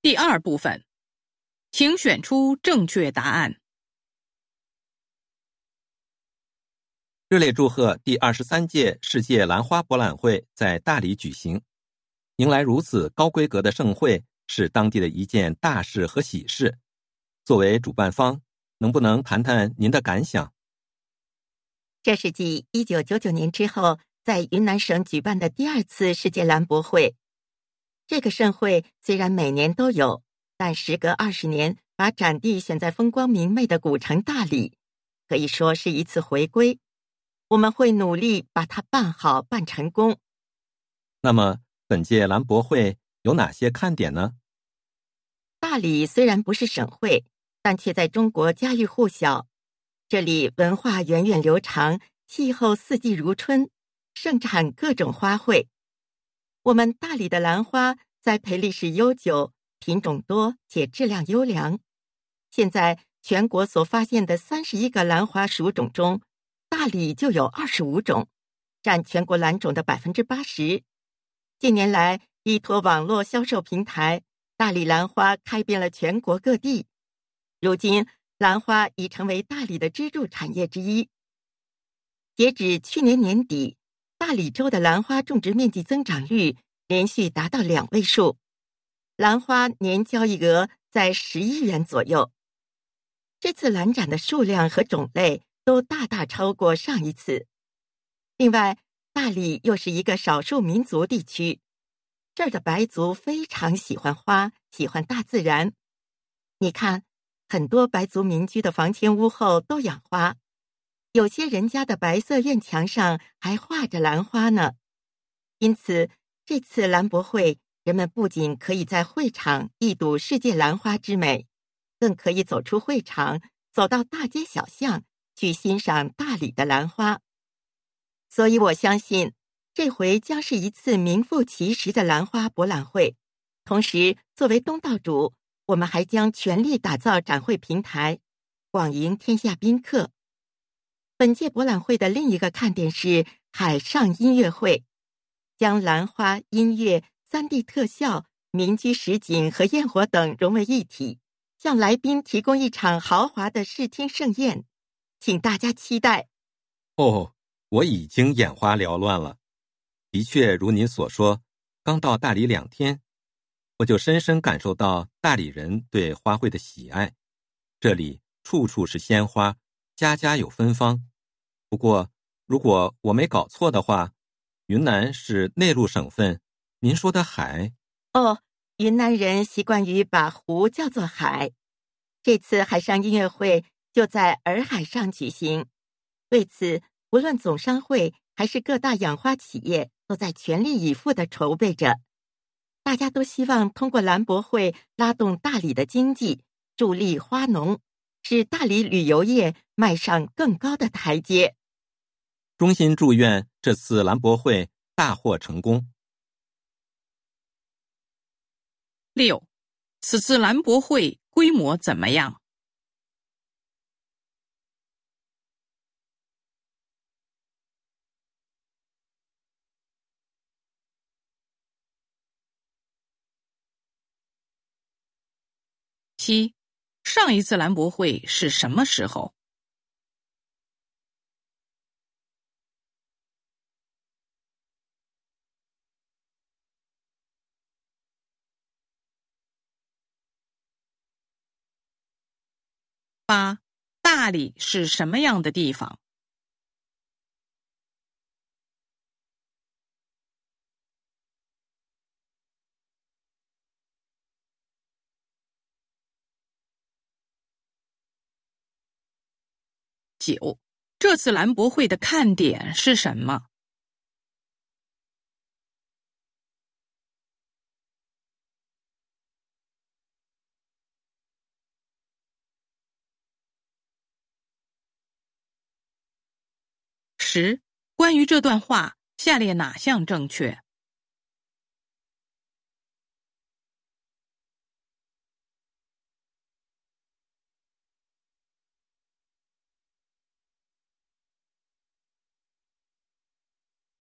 第二部分，请选出正确答案。热烈祝贺第二十三届世界兰花博览会在大理举行，迎来如此高规格的盛会是当地的一件大事和喜事。作为主办方，能不能谈谈您的感想？这是继一九九九年之后，在云南省举办的第二次世界兰博会。这个盛会虽然每年都有，但时隔二十年，把展地选在风光明媚的古城大理，可以说是一次回归。我们会努力把它办好、办成功。那么，本届兰博会有哪些看点呢？大理虽然不是省会，但却在中国家喻户晓。这里文化源远流长，气候四季如春，盛产各种花卉。我们大理的兰花栽培历史悠久，品种多且质量优良。现在全国所发现的三十一个兰花属种中，大理就有二十五种，占全国兰种的百分之八十。近年来，依托网络销售平台，大理兰花开遍了全国各地。如今，兰花已成为大理的支柱产业之一。截止去年年底。大理州的兰花种植面积增长率连续达到两位数，兰花年交易额在十亿元左右。这次兰展的数量和种类都大大超过上一次。另外，大理又是一个少数民族地区，这儿的白族非常喜欢花，喜欢大自然。你看，很多白族民居的房前屋后都养花。有些人家的白色院墙上还画着兰花呢，因此这次兰博会，人们不仅可以在会场一睹世界兰花之美，更可以走出会场，走到大街小巷去欣赏大理的兰花。所以我相信，这回将是一次名副其实的兰花博览会。同时，作为东道主，我们还将全力打造展会平台，广迎天下宾客。本届博览会的另一个看点是海上音乐会，将兰花、音乐、三 D 特效、民居实景和焰火等融为一体，向来宾提供一场豪华的视听盛宴，请大家期待。哦，我已经眼花缭乱了。的确，如您所说，刚到大理两天，我就深深感受到大理人对花卉的喜爱。这里处处是鲜花。家家有芬芳，不过如果我没搞错的话，云南是内陆省份。您说的海？哦，云南人习惯于把湖叫做海。这次海上音乐会就在洱海上举行，为此，无论总商会还是各大养花企业都在全力以赴的筹备着。大家都希望通过兰博会拉动大理的经济，助力花农。使大理旅游业迈上更高的台阶。衷心祝愿这次兰博会大获成功。六，此次兰博会规模怎么样？七。上一次兰博会是什么时候？八，大理是什么样的地方？九，这次兰博会的看点是什么？十，关于这段话，下列哪项正确？